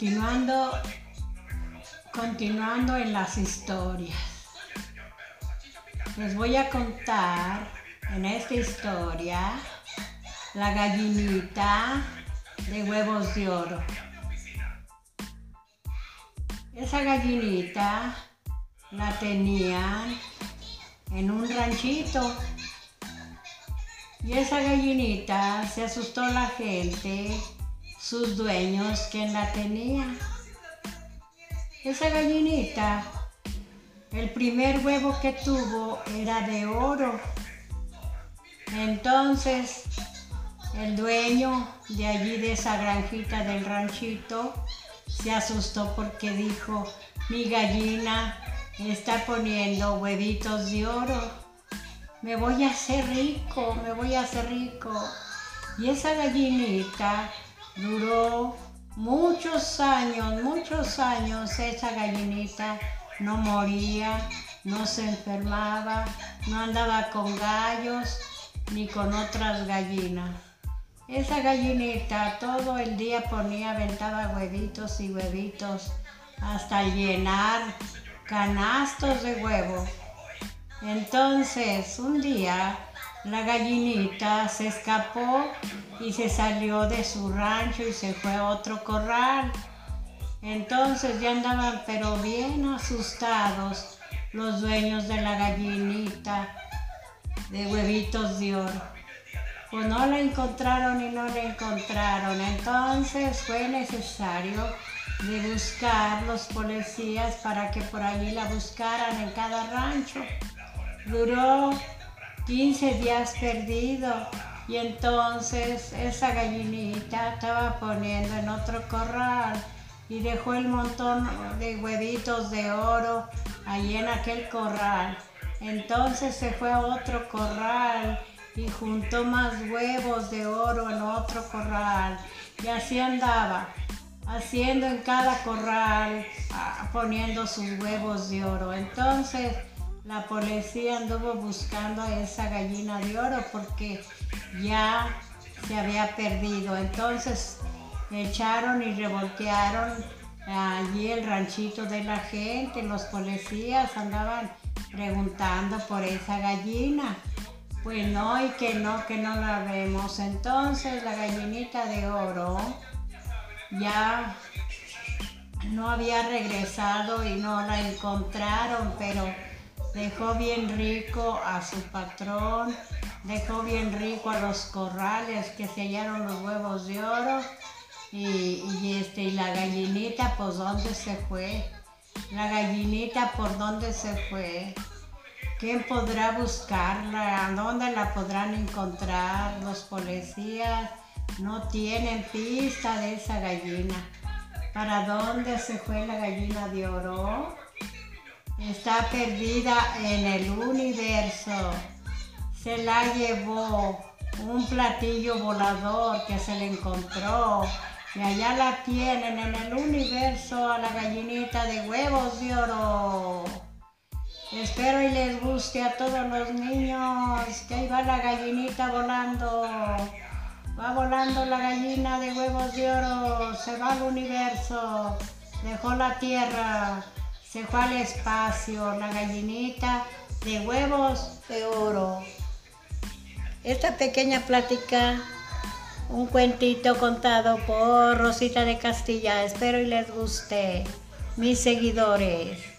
Continuando, continuando en las historias. Les voy a contar en esta historia la gallinita de huevos de oro. Esa gallinita la tenían en un ranchito y esa gallinita se asustó la gente sus dueños quien la tenía. Esa gallinita, el primer huevo que tuvo era de oro. Entonces, el dueño de allí, de esa granjita del ranchito, se asustó porque dijo, mi gallina está poniendo huevitos de oro. Me voy a hacer rico, me voy a hacer rico. Y esa gallinita Duró muchos años, muchos años esa gallinita no moría, no se enfermaba, no andaba con gallos ni con otras gallinas. Esa gallinita todo el día ponía, aventaba huevitos y huevitos hasta llenar canastos de huevo. Entonces, un día la gallinita se escapó y se salió de su rancho y se fue a otro corral. Entonces ya andaban pero bien asustados los dueños de la gallinita de huevitos de oro. Pues no la encontraron y no la encontraron. Entonces fue necesario de buscar los policías para que por allí la buscaran en cada rancho. Duró 15 días perdido. Y entonces esa gallinita estaba poniendo en otro corral y dejó el montón de huevitos de oro ahí en aquel corral. Entonces se fue a otro corral y juntó más huevos de oro en otro corral. Y así andaba, haciendo en cada corral, ah, poniendo sus huevos de oro. Entonces la policía anduvo buscando a esa gallina de oro porque ya se había perdido. Entonces echaron y revoltearon allí el ranchito de la gente. Los policías andaban preguntando por esa gallina. Pues no, y que no, que no la vemos. Entonces la gallinita de oro ya no había regresado y no la encontraron, pero dejó bien rico a su patrón, dejó bien rico a los corrales que se hallaron los huevos de oro y, este, y la gallinita, pues dónde se fue, la gallinita por dónde se fue. ¿Quién podrá buscarla? ¿A dónde la podrán encontrar? Los policías no tienen pista de esa gallina. ¿Para dónde se fue la gallina de oro? Está perdida en el universo. Se la llevó un platillo volador que se le encontró. Y allá la tienen en el universo a la gallinita de huevos de oro. Espero y les guste a todos los niños que ahí va la gallinita volando. Va volando la gallina de huevos de oro. Se va al universo. Dejó la tierra se fue al espacio la gallinita de huevos de oro. Esta pequeña plática, un cuentito contado por Rosita de Castilla, espero y les guste, mis seguidores.